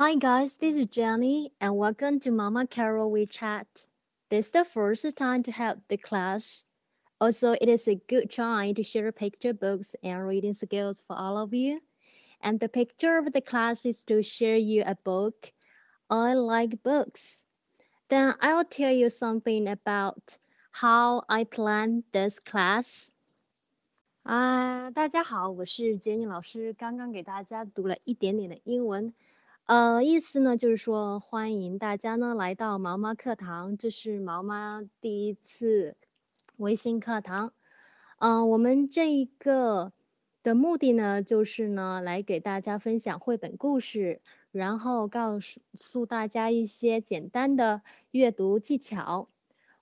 Hi guys, this is Jenny and welcome to Mama Carol WeChat. This is the first time to have the class. Also, it is a good time to share picture books and reading skills for all of you. And the picture of the class is to share you a book. I like books. Then I'll tell you something about how I plan this class. 啊，大家好，我是杰尼老师。刚刚给大家读了一点点的英文， 呃，意思呢就是说欢迎大家呢来到毛妈课堂，这是毛妈第一次微信课堂。嗯，我们这一个的目的呢，就是呢来给大家分享绘本故事，然后告诉大家一些简单的阅读技巧。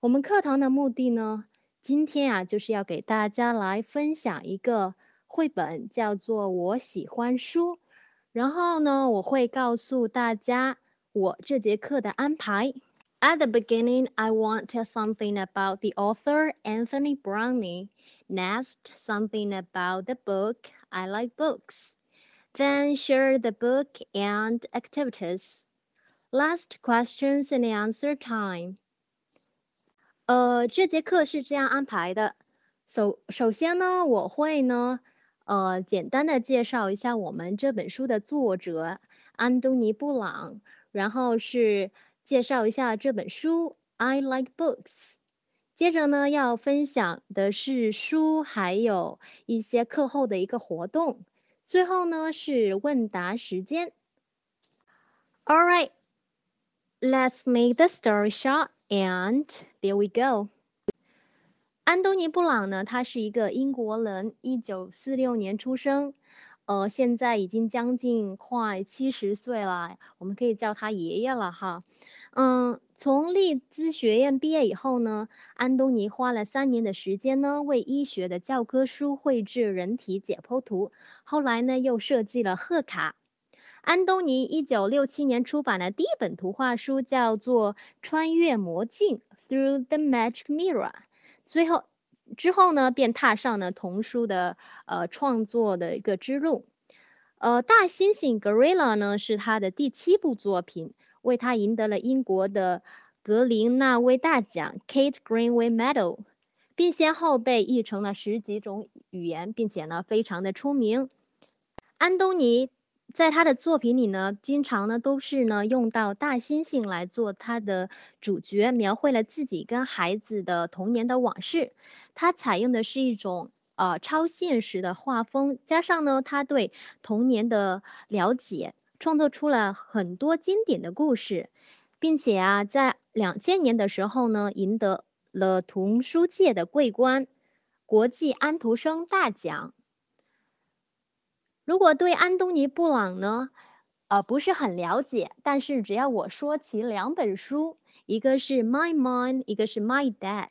我们课堂的目的呢，今天啊就是要给大家来分享一个绘本，叫做《我喜欢书》。然后呢，我会告诉大家我这节课的安排。At the beginning, I want to tell something about the author Anthony Browning. Next, something about the book. I like books. Then share the book and activities. Last questions and answer time. 呃，这节课是这样安排的。首首先呢，我会呢， 呃，简单的介绍一下我们这本书的作者安东尼·布朗，然后是。介绍一下这本书，I like books。接着呢，要分享的是书，还有一些课后的一个活动。最后呢，是问答时间。All right, let's make the story short, and there we go。安东尼·布朗呢，他是一个英国人，一九四六年出生，呃，现在已经将近快七十岁了，我们可以叫他爷爷了哈。嗯，从利兹学院毕业以后呢，安东尼花了三年的时间呢，为医学的教科书绘制人体解剖图。后来呢，又设计了贺卡。安东尼一九六七年出版的第一本图画书叫做《穿越魔镜》（Through the Magic Mirror）。最后之后呢，便踏上了童书的呃创作的一个之路。呃，大猩猩 （Gorilla） 呢，是他的第七部作品。为他赢得了英国的格林纳威大奖 （Kate Greenway Medal），并先后被译成了十几种语言，并且呢非常的出名。安东尼在他的作品里呢，经常呢都是呢用到大猩猩来做他的主角，描绘了自己跟孩子的童年的往事。他采用的是一种呃超现实的画风，加上呢他对童年的了解。创作出了很多经典的故事，并且啊，在两千年的时候呢，赢得了童书界的桂冠——国际安徒生大奖。如果对安东尼·布朗呢，呃，不是很了解，但是只要我说起两本书，一个是《My Mind》，一个是《My Dad》。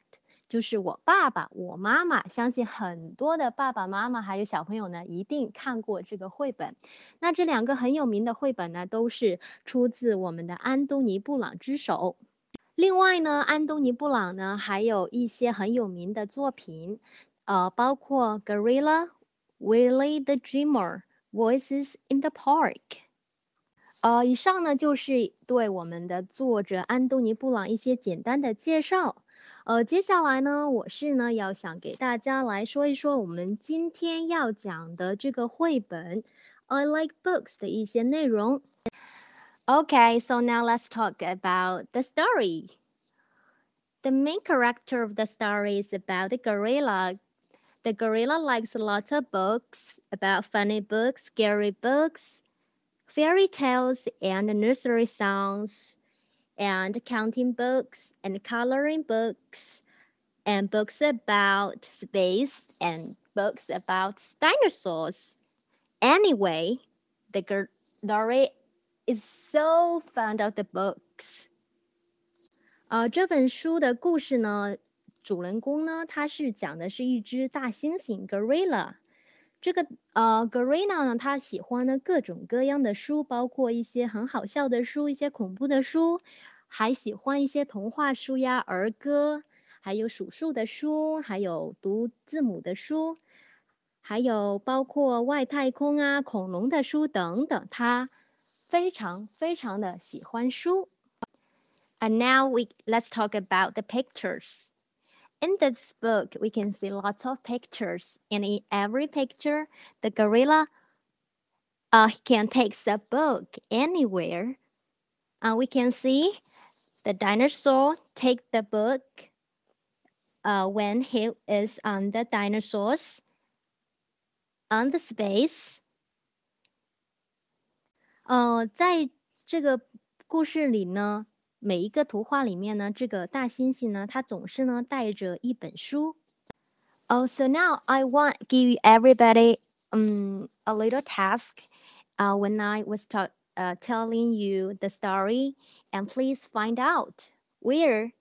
就是我爸爸、我妈妈，相信很多的爸爸妈妈还有小朋友呢，一定看过这个绘本。那这两个很有名的绘本呢，都是出自我们的安东尼·布朗之手。另外呢，安东尼·布朗呢，还有一些很有名的作品，呃，包括《gorilla willi the Dreamer》、《Voices in the Park》。呃，以上呢就是对我们的作者安东尼·布朗一些简单的介绍。呃，接下来呢，我是呢要想给大家来说一说我们今天要讲的这个绘本《I Like Books》的一些内容。Okay, so now let's talk about the story. The main character of the story is about the gorilla. The gorilla likes lots of books about funny books, scary books, fairy tales, and nursery songs and counting books and coloring books and books about space and books about dinosaurs. Anyway, the girl Dory is so fond of the books. 呃，这本书的故事呢， 主人公呢，他是讲的是一只大猩猩 gorilla。这个呃，gorilla 呢，他喜欢呢各种各样的书，包括一些很好笑的书，一些恐怖的书，还喜欢一些童话书呀、儿歌，还有数数的书，还有读字母的书，还有包括外太空啊、恐龙的书等等。他非常非常的喜欢书。And now we let's talk about the pictures. In this book, we can see lots of pictures, and in every picture, the gorilla uh, can take the book anywhere. Uh, we can see the dinosaur take the book uh, when he is on the dinosaurs on the space. 呃，在这个故事里呢， 每一个图画里面呢，这个大猩猩呢，它总是呢带着一本书。Oh, so now I want give everybody um a little task. Uh, when I was ta- uh, telling you the story, and please find out where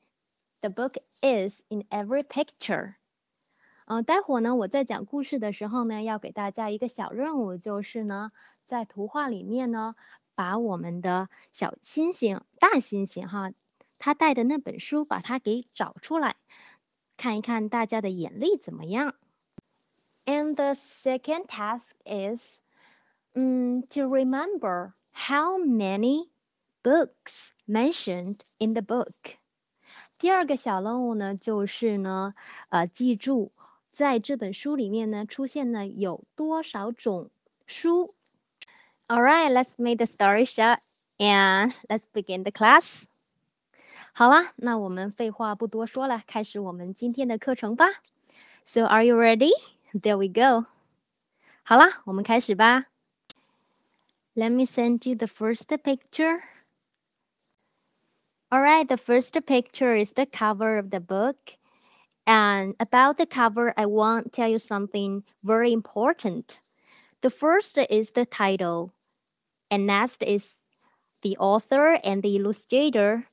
the book is in every picture. 嗯、呃，待会儿呢，我在讲故事的时候呢，要给大家一个小任务，就是呢，在图画里面呢， 把我们的小猩猩、大猩猩哈，他带的那本书，把它给找出来，看一看大家的眼力怎么样。And the second task is, um, to remember how many books mentioned in the book. 第二个小任务呢，就是呢，呃，记住在这本书里面呢，出现了有多少种书。All right, let's make the story short and let's begin the class. 好啦，那我们废话不多说了，开始我们今天的课程吧。So are you ready? There we go. 好啦，我们开始吧。Let me send you the first picture. All right, the first picture is the cover of the book. And about the cover, I want to tell you something very important. The first is the title, and next is the author and the illustrator,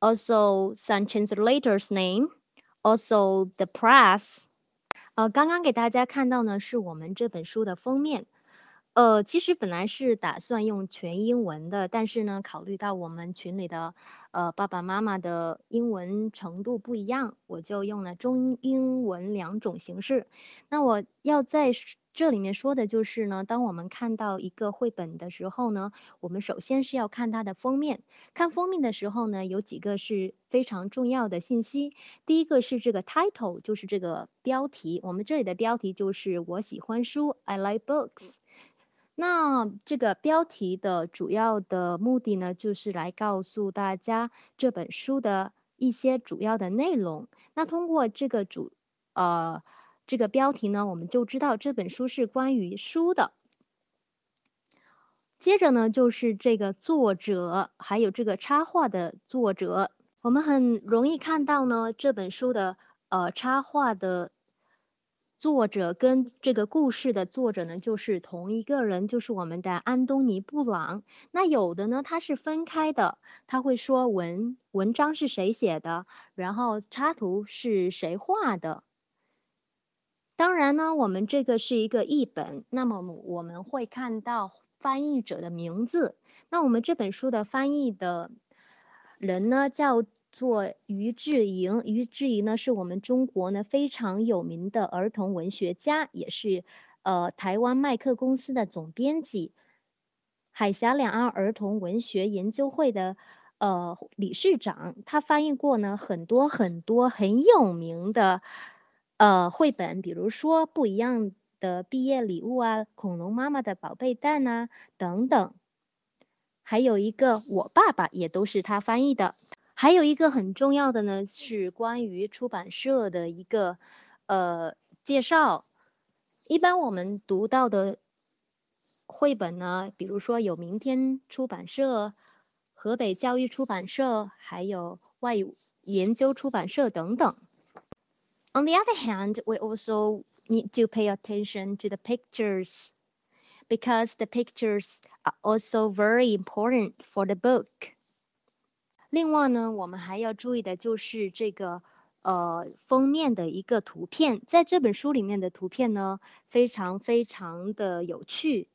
also some translator's name, also the press. 呃，刚刚给大家看到呢，是我们这本书的封面。 呃，其实本来是打算用全英文的，但是呢，考虑到我们群里的呃爸爸妈妈的英文程度不一样，我就用了中英文两种形式。那我要在这里面说的就是呢，当我们看到一个绘本的时候呢，我们首先是要看它的封面。看封面的时候呢，有几个是非常重要的信息。第一个是这个 title，就是这个标题。我们这里的标题就是我喜欢书，I like books。那这个标题的主要的目的呢，就是来告诉大家这本书的一些主要的内容。那通过这个主，呃，这个标题呢，我们就知道这本书是关于书的。接着呢，就是这个作者，还有这个插画的作者。我们很容易看到呢，这本书的呃插画的。作者跟这个故事的作者呢，就是同一个人，就是我们的安东尼·布朗。那有的呢，他是分开的，他会说文文章是谁写的，然后插图是谁画的。当然呢，我们这个是一个译本，那么我们会看到翻译者的名字。那我们这本书的翻译的人呢，叫。做于志莹，于志莹呢是我们中国呢非常有名的儿童文学家，也是呃台湾麦克公司的总编辑，海峡两岸儿童文学研究会的呃理事长。他翻译过呢很多很多很有名的呃绘本，比如说不一样的毕业礼物啊，恐龙妈妈的宝贝蛋啊等等，还有一个我爸爸也都是他翻译的。还有一个很重要的呢，是关于出版社的一个呃介绍。一般我们读到的绘本呢，比如说有明天出版社、河北教育出版社，还有外语研究出版社等等。On the other hand, we also need to pay attention to the pictures because the pictures are also very important for the book. 另外呢，我们还要注意的就是这个，呃，封面的一个图片，在这本书里面的图片呢，非常非常的有趣。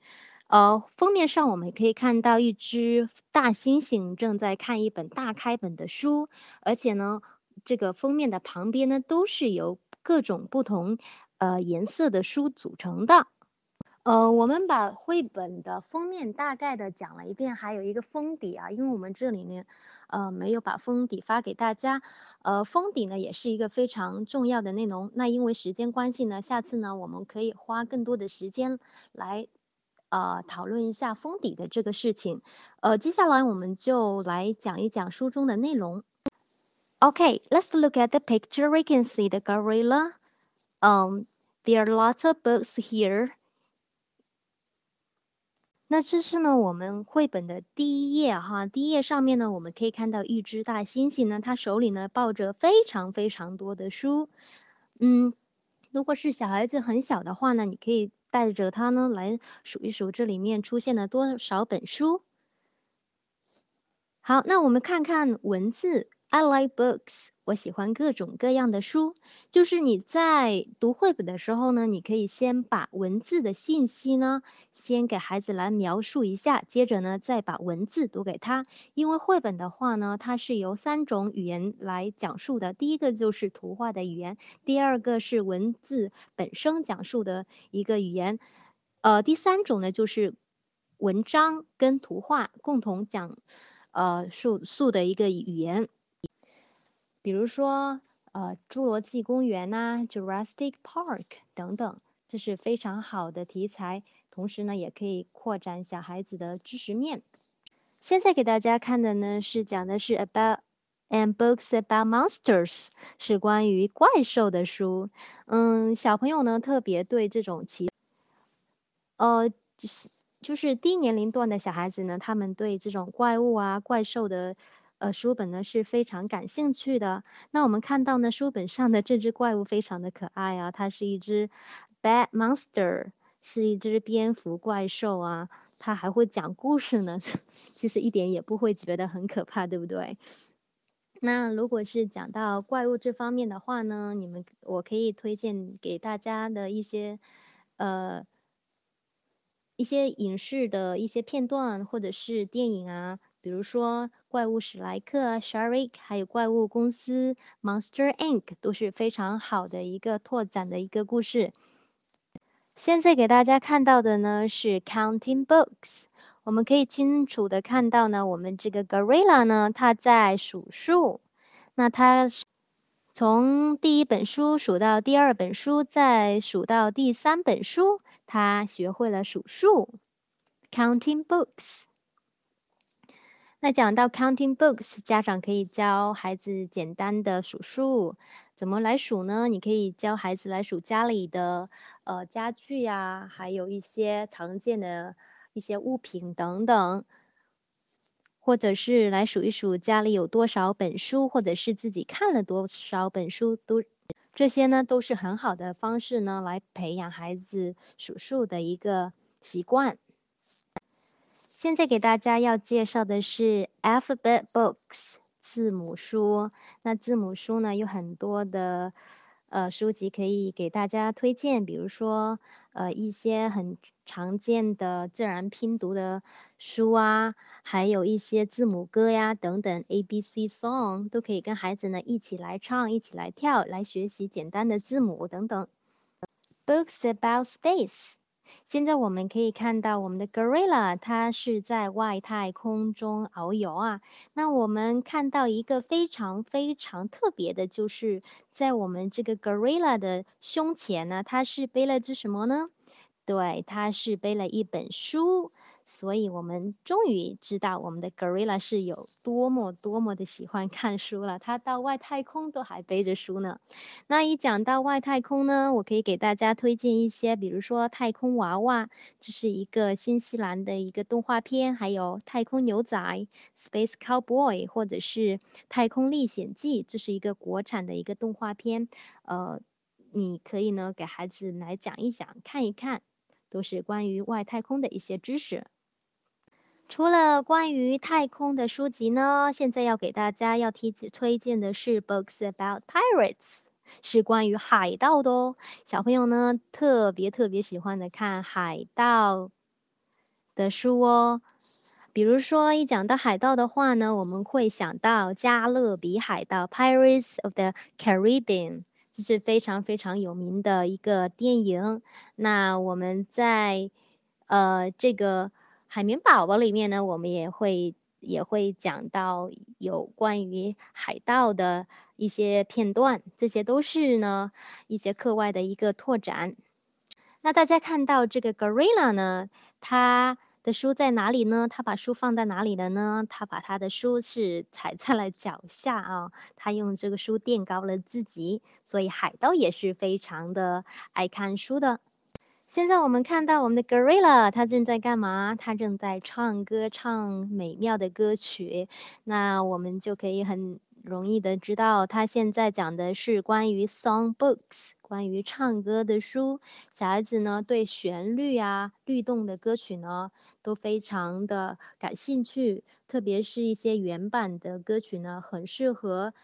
呃，封面上我们可以看到一只大猩猩正在看一本大开本的书，而且呢，这个封面的旁边呢，都是由各种不同，呃，颜色的书组成的。呃，我们把绘本的封面大概的讲了一遍，还有一个封底啊，因为我们这里呢，呃，没有把封底发给大家。呃，封底呢也是一个非常重要的内容。那因为时间关系呢，下次呢我们可以花更多的时间来，呃，讨论一下封底的这个事情。呃，接下来我们就来讲一讲书中的内容。Okay, let's look at the picture. We can see the gorilla. Um, there are lots of books here. 那这是呢，我们绘本的第一页哈。第一页上面呢，我们可以看到一只大猩猩呢，它手里呢抱着非常非常多的书。嗯，如果是小孩子很小的话呢，你可以带着他呢来数一数这里面出现了多少本书。好，那我们看看文字。I like books. 我喜欢各种各样的书。就是你在读绘本的时候呢，你可以先把文字的信息呢，先给孩子来描述一下，接着呢，再把文字读给他。因为绘本的话呢，它是由三种语言来讲述的。第一个就是图画的语言，第二个是文字本身讲述的一个语言，呃，第三种呢就是文章跟图画共同讲，呃，述述的一个语言。比如说，呃，侏罗纪公园呐，Jurassic Park 等等，这是非常好的题材，同时呢，也可以扩展小孩子的知识面。现在给大家看的呢，是讲的是 About and books about monsters，是关于怪兽的书。嗯，小朋友呢，特别对这种奇，呃，就是就是低年龄段的小孩子呢，他们对这种怪物啊、怪兽的。呃，书本呢是非常感兴趣的。那我们看到呢，书本上的这只怪物非常的可爱啊，它是一只 bad monster，是一只蝙蝠怪兽啊。它还会讲故事呢，其实一点也不会觉得很可怕，对不对？那如果是讲到怪物这方面的话呢，你们我可以推荐给大家的一些呃一些影视的一些片段或者是电影啊。比如说，怪物史莱克 （Shrek） 还有怪物公司 （Monster Inc.） 都是非常好的一个拓展的一个故事。现在给大家看到的呢是 Counting Books，我们可以清楚的看到呢，我们这个 Gorilla 呢，它在数数。那它从第一本书数到第二本书，再数到第三本书，它学会了数数。Counting Books。那讲到 counting books，家长可以教孩子简单的数数，怎么来数呢？你可以教孩子来数家里的呃家具呀，还有一些常见的一些物品等等，或者是来数一数家里有多少本书，或者是自己看了多少本书，都这些呢都是很好的方式呢，来培养孩子数数的一个习惯。现在给大家要介绍的是 alphabet books 字母书。那字母书呢，有很多的呃书籍可以给大家推荐，比如说呃一些很常见的自然拼读的书啊，还有一些字母歌呀等等，A B C song 都可以跟孩子呢一起来唱，一起来跳，来学习简单的字母等等。Books about space。现在我们可以看到我们的 gorilla，它是在外太空中遨游啊。那我们看到一个非常非常特别的，就是在我们这个 gorilla 的胸前呢，它是背了只什么呢？对，它是背了一本书。所以我们终于知道我们的 gorilla 是有多么多么的喜欢看书了。他到外太空都还背着书呢。那一讲到外太空呢，我可以给大家推荐一些，比如说《太空娃娃》，这是一个新西兰的一个动画片；还有《太空牛仔》（Space Cowboy） 或者是《太空历险记》，这是一个国产的一个动画片。呃，你可以呢给孩子来讲一讲，看一看，都是关于外太空的一些知识。除了关于太空的书籍呢，现在要给大家要提推荐的是 books about pirates，是关于海盗的哦。小朋友呢特别特别喜欢的看海盗的书哦。比如说一讲到海盗的话呢，我们会想到加勒比海盗 Pirates of the Caribbean。这是非常非常有名的一个电影。那我们在呃这个海绵宝宝里面呢，我们也会也会讲到有关于海盗的一些片段，这些都是呢一些课外的一个拓展。那大家看到这个 gorilla 呢，它的书在哪里呢？他把书放在哪里了呢？他把他的书是踩在了脚下啊，他用这个书垫高了自己，所以海盗也是非常的爱看书的。现在我们看到我们的 gorilla，他正在干嘛？他正在唱歌，唱美妙的歌曲。那我们就可以很容易的知道，他现在讲的是关于 song books，关于唱歌的书。小孩子呢，对旋律啊、律动的歌曲呢，都非常的感兴趣，特别是一些原版的歌曲呢，很适合。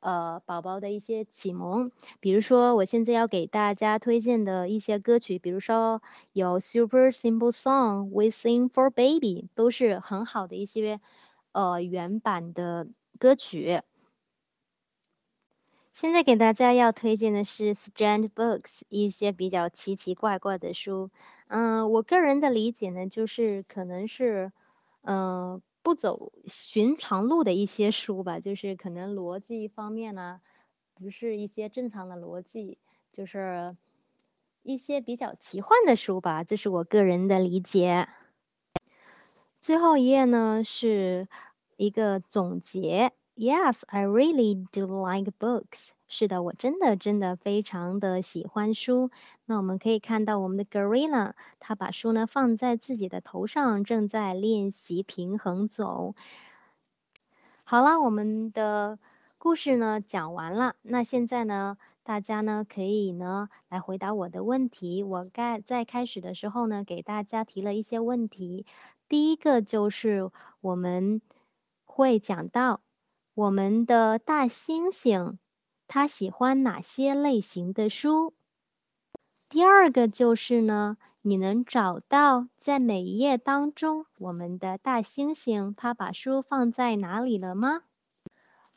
呃，宝宝的一些启蒙，比如说我现在要给大家推荐的一些歌曲，比如说有 Super Simple Song We Sing for Baby，都是很好的一些呃原版的歌曲。现在给大家要推荐的是 Strange Books，一些比较奇奇怪怪的书。嗯，我个人的理解呢，就是可能是，嗯。不走寻常路的一些书吧，就是可能逻辑方面呢，不是一些正常的逻辑，就是一些比较奇幻的书吧，这是我个人的理解。最后一页呢，是一个总结。Yes, I really do like books. 是的，我真的真的非常的喜欢书。那我们可以看到我们的 gorilla，他把书呢放在自己的头上，正在练习平衡走。好了，我们的故事呢讲完了。那现在呢，大家呢可以呢来回答我的问题。我该在开始的时候呢给大家提了一些问题。第一个就是我们会讲到。我们的大猩猩，他喜欢哪些类型的书？第二个就是呢，你能找到在每一页当中，我们的大猩猩他把书放在哪里了吗？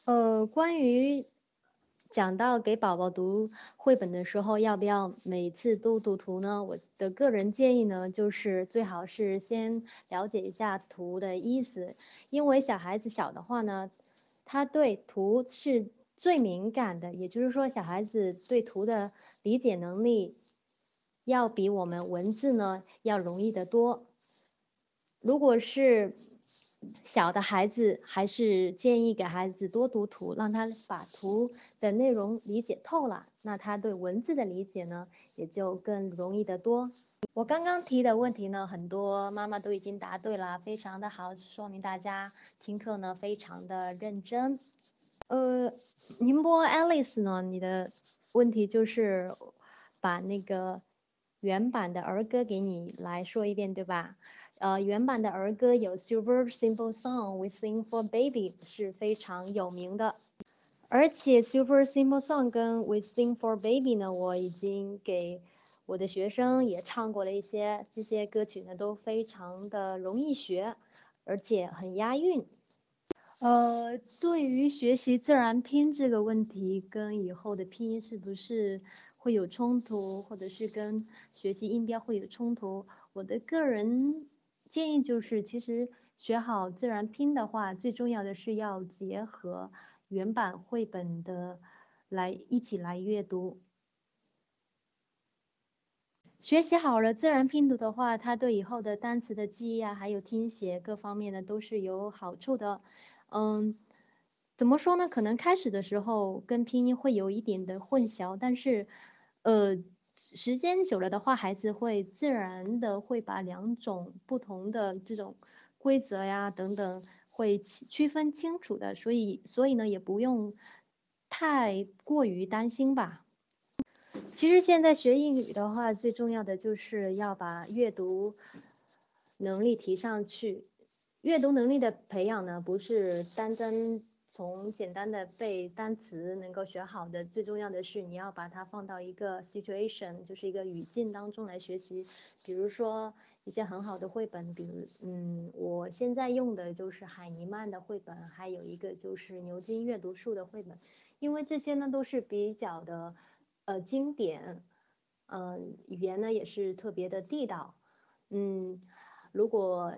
呃，关于讲到给宝宝读绘本的时候，要不要每次都读图呢？我的个人建议呢，就是最好是先了解一下图的意思，因为小孩子小的话呢。他对图是最敏感的，也就是说，小孩子对图的理解能力要比我们文字呢要容易得多。如果是小的孩子，还是建议给孩子多读图，让他把图的内容理解透了，那他对文字的理解呢也就更容易得多。我刚刚提的问题呢，很多妈妈都已经答对了，非常的好，说明大家听课呢非常的认真。呃，宁波 Alice 呢，你的问题就是把那个原版的儿歌给你来说一遍，对吧？呃，原版的儿歌有 Super Simple Song We Sing for Baby 是非常有名的，而且 Super Simple Song 跟 We Sing for Baby 呢，我已经给。我的学生也唱过了一些这些歌曲呢，都非常的容易学，而且很押韵。呃，对于学习自然拼这个问题，跟以后的拼音是不是会有冲突，或者是跟学习音标会有冲突？我的个人建议就是，其实学好自然拼的话，最重要的是要结合原版绘本的来一起来阅读。学习好了自然拼读的话，它对以后的单词的记忆啊，还有听写各方面呢，都是有好处的。嗯，怎么说呢？可能开始的时候跟拼音会有一点的混淆，但是，呃，时间久了的话，孩子会自然的会把两种不同的这种规则呀等等会区分清楚的，所以，所以呢，也不用太过于担心吧。其实现在学英语的话，最重要的就是要把阅读能力提上去。阅读能力的培养呢，不是单单从简单的背单词能够学好的，最重要的是你要把它放到一个 situation，就是一个语境当中来学习。比如说一些很好的绘本，比如嗯，我现在用的就是海尼曼的绘本，还有一个就是牛津阅读树的绘本，因为这些呢都是比较的呃经典，嗯，语言呢也是特别的地道，嗯，如果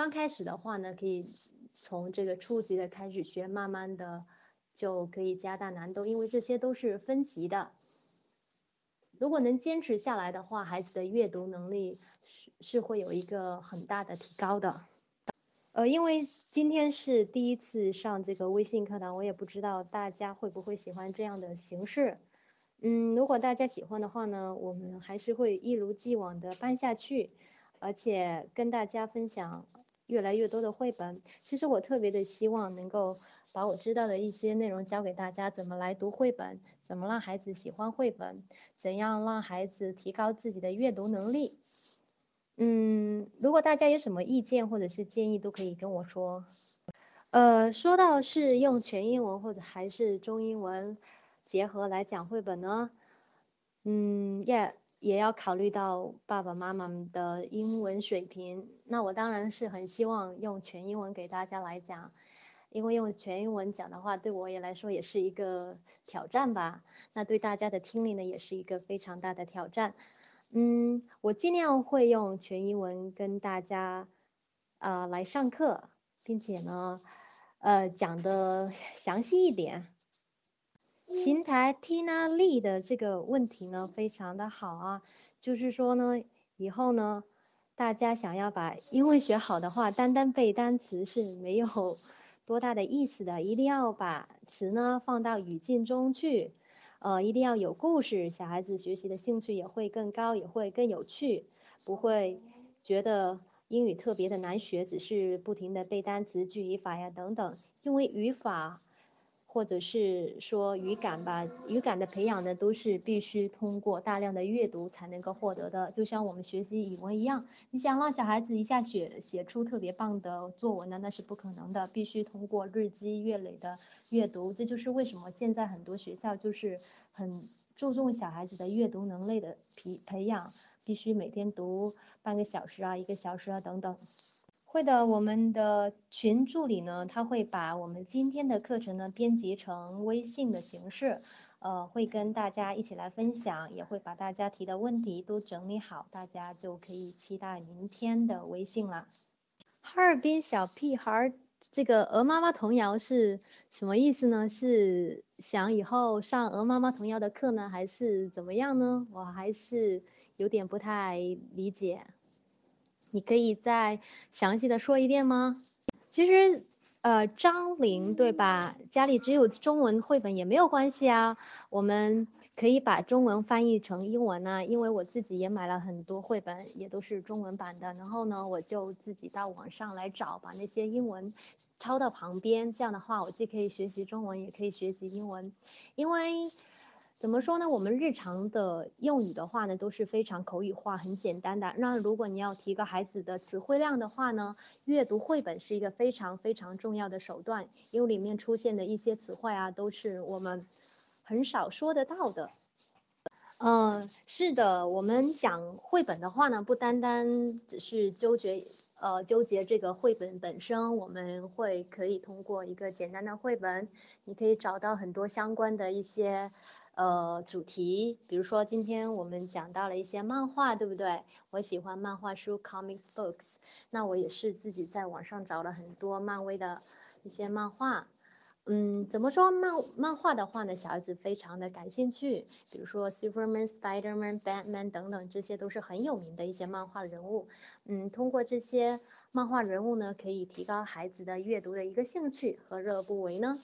刚开始的话呢，可以。从这个初级的开始学，慢慢的就可以加大难度，因为这些都是分级的。如果能坚持下来的话，孩子的阅读能力是是会有一个很大的提高的。呃，因为今天是第一次上这个微信课堂，我也不知道大家会不会喜欢这样的形式。嗯，如果大家喜欢的话呢，我们还是会一如既往的办下去，而且跟大家分享。越来越多的绘本，其实我特别的希望能够把我知道的一些内容教给大家，怎么来读绘本，怎么让孩子喜欢绘本，怎样让孩子提高自己的阅读能力。嗯，如果大家有什么意见或者是建议，都可以跟我说。呃，说到是用全英文或者还是中英文结合来讲绘本呢？嗯，Yeah。也要考虑到爸爸妈妈的英文水平，那我当然是很希望用全英文给大家来讲，因为用全英文讲的话，对我也来说也是一个挑战吧。那对大家的听力呢，也是一个非常大的挑战。嗯，我尽量会用全英文跟大家啊来上课，并且呢，呃，讲的详细一点。邢台 Tina 丽的这个问题呢，非常的好啊，就是说呢，以后呢，大家想要把英文学好的话，单单背单词是没有多大的意思的，一定要把词呢放到语境中去，呃，一定要有故事，小孩子学习的兴趣也会更高，也会更有趣，不会觉得英语特别的难学，只是不停的背单词、句语法呀等等，因为语法。或者是说语感吧，语感的培养呢，都是必须通过大量的阅读才能够获得的。就像我们学习语文一样，你想让小孩子一下写写出特别棒的作文呢，那是不可能的，必须通过日积月累的阅读。这就是为什么现在很多学校就是很注重小孩子的阅读能力的培培养，必须每天读半个小时啊，一个小时啊等等。会的，我们的群助理呢，他会把我们今天的课程呢编辑成微信的形式，呃，会跟大家一起来分享，也会把大家提的问题都整理好，大家就可以期待明天的微信了。哈尔滨小屁孩，这个鹅妈妈童谣是什么意思呢？是想以后上鹅妈妈童谣的课呢，还是怎么样呢？我还是有点不太理解。你可以再详细的说一遍吗？其实，呃，张玲对吧？家里只有中文绘本也没有关系啊，我们可以把中文翻译成英文呢。因为我自己也买了很多绘本，也都是中文版的。然后呢，我就自己到网上来找，把那些英文抄到旁边。这样的话，我既可以学习中文，也可以学习英文，因为。怎么说呢？我们日常的用语的话呢，都是非常口语化、很简单的。那如果你要提高孩子的词汇量的话呢，阅读绘本是一个非常非常重要的手段，因为里面出现的一些词汇啊，都是我们很少说得到的。嗯，是的，我们讲绘本的话呢，不单单只是纠结，呃，纠结这个绘本本身，我们会可以通过一个简单的绘本，你可以找到很多相关的一些。呃，主题，比如说今天我们讲到了一些漫画，对不对？我喜欢漫画书 （comics books），那我也是自己在网上找了很多漫威的一些漫画。嗯，怎么说漫漫画的话呢？小孩子非常的感兴趣，比如说 Superman、Spiderman、Batman 等等，这些都是很有名的一些漫画人物。嗯，通过这些漫画人物呢，可以提高孩子的阅读的一个兴趣，何乐不为呢？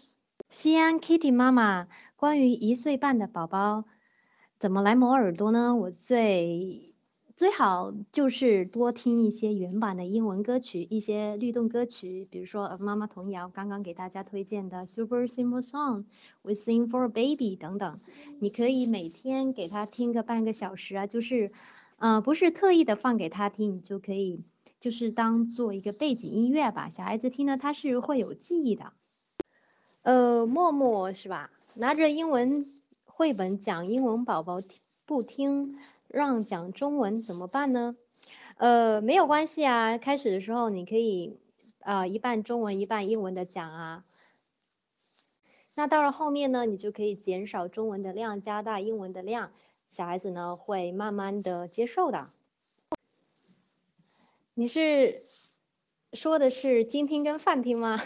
西安 Kitty 妈妈，关于一岁半的宝宝怎么来磨耳朵呢？我最最好就是多听一些原版的英文歌曲，一些律动歌曲，比如说妈妈童谣，刚刚给大家推荐的 Super Simple Song、We Sing for a Baby 等等。你可以每天给他听个半个小时啊，就是，呃，不是特意的放给他听，你就可以就是当做一个背景音乐吧。小孩子听了他是会有记忆的。呃，默默是吧？拿着英文绘本讲英文，宝宝不听，让讲中文怎么办呢？呃，没有关系啊。开始的时候你可以，呃，一半中文一半英文的讲啊。那到了后面呢，你就可以减少中文的量，加大英文的量，小孩子呢会慢慢的接受的。你是说的是精听跟泛听吗？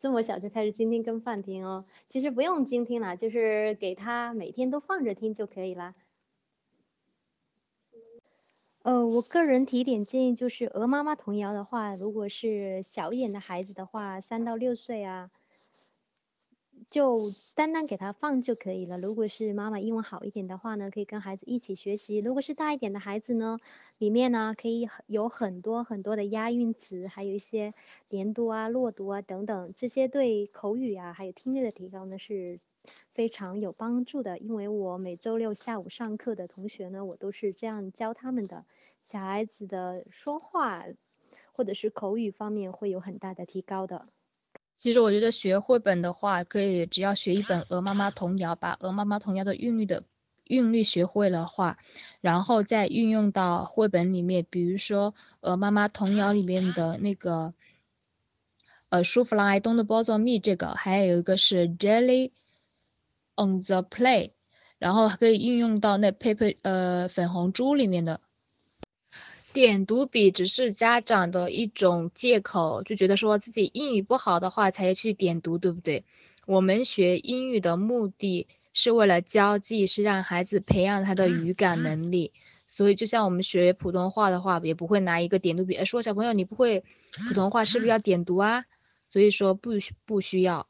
这么小就开始精听跟泛听哦？其实不用精听了，就是给他每天都放着听就可以了。呃，我个人提点建议就是，鹅妈妈童谣的话，如果是小一点的孩子的话，三到六岁啊。就单单给他放就可以了。如果是妈妈英文好一点的话呢，可以跟孩子一起学习。如果是大一点的孩子呢，里面呢可以有很多很多的押韵词，还有一些连读啊、落读啊等等，这些对口语啊还有听力的提高呢是非常有帮助的。因为我每周六下午上课的同学呢，我都是这样教他们的，小孩子的说话或者是口语方面会有很大的提高的。其实我觉得学绘本的话，可以只要学一本《鹅妈妈童谣》，把《鹅妈妈童谣》的韵律的韵律学会了话，然后再运用到绘本里面。比如说《鹅妈妈童谣》里面的那个，呃，舒芙兰 don't bother me 这个，还有一个是 Jelly on the play，然后可以运用到那 paper 呃粉红猪里面的。点读笔只是家长的一种借口，就觉得说自己英语不好的话才去点读，对不对？我们学英语的目的是为了交际，是让孩子培养他的语感能力。所以，就像我们学普通话的话，也不会拿一个点读笔，说小朋友你不会普通话，是不是要点读啊？所以说不不需要。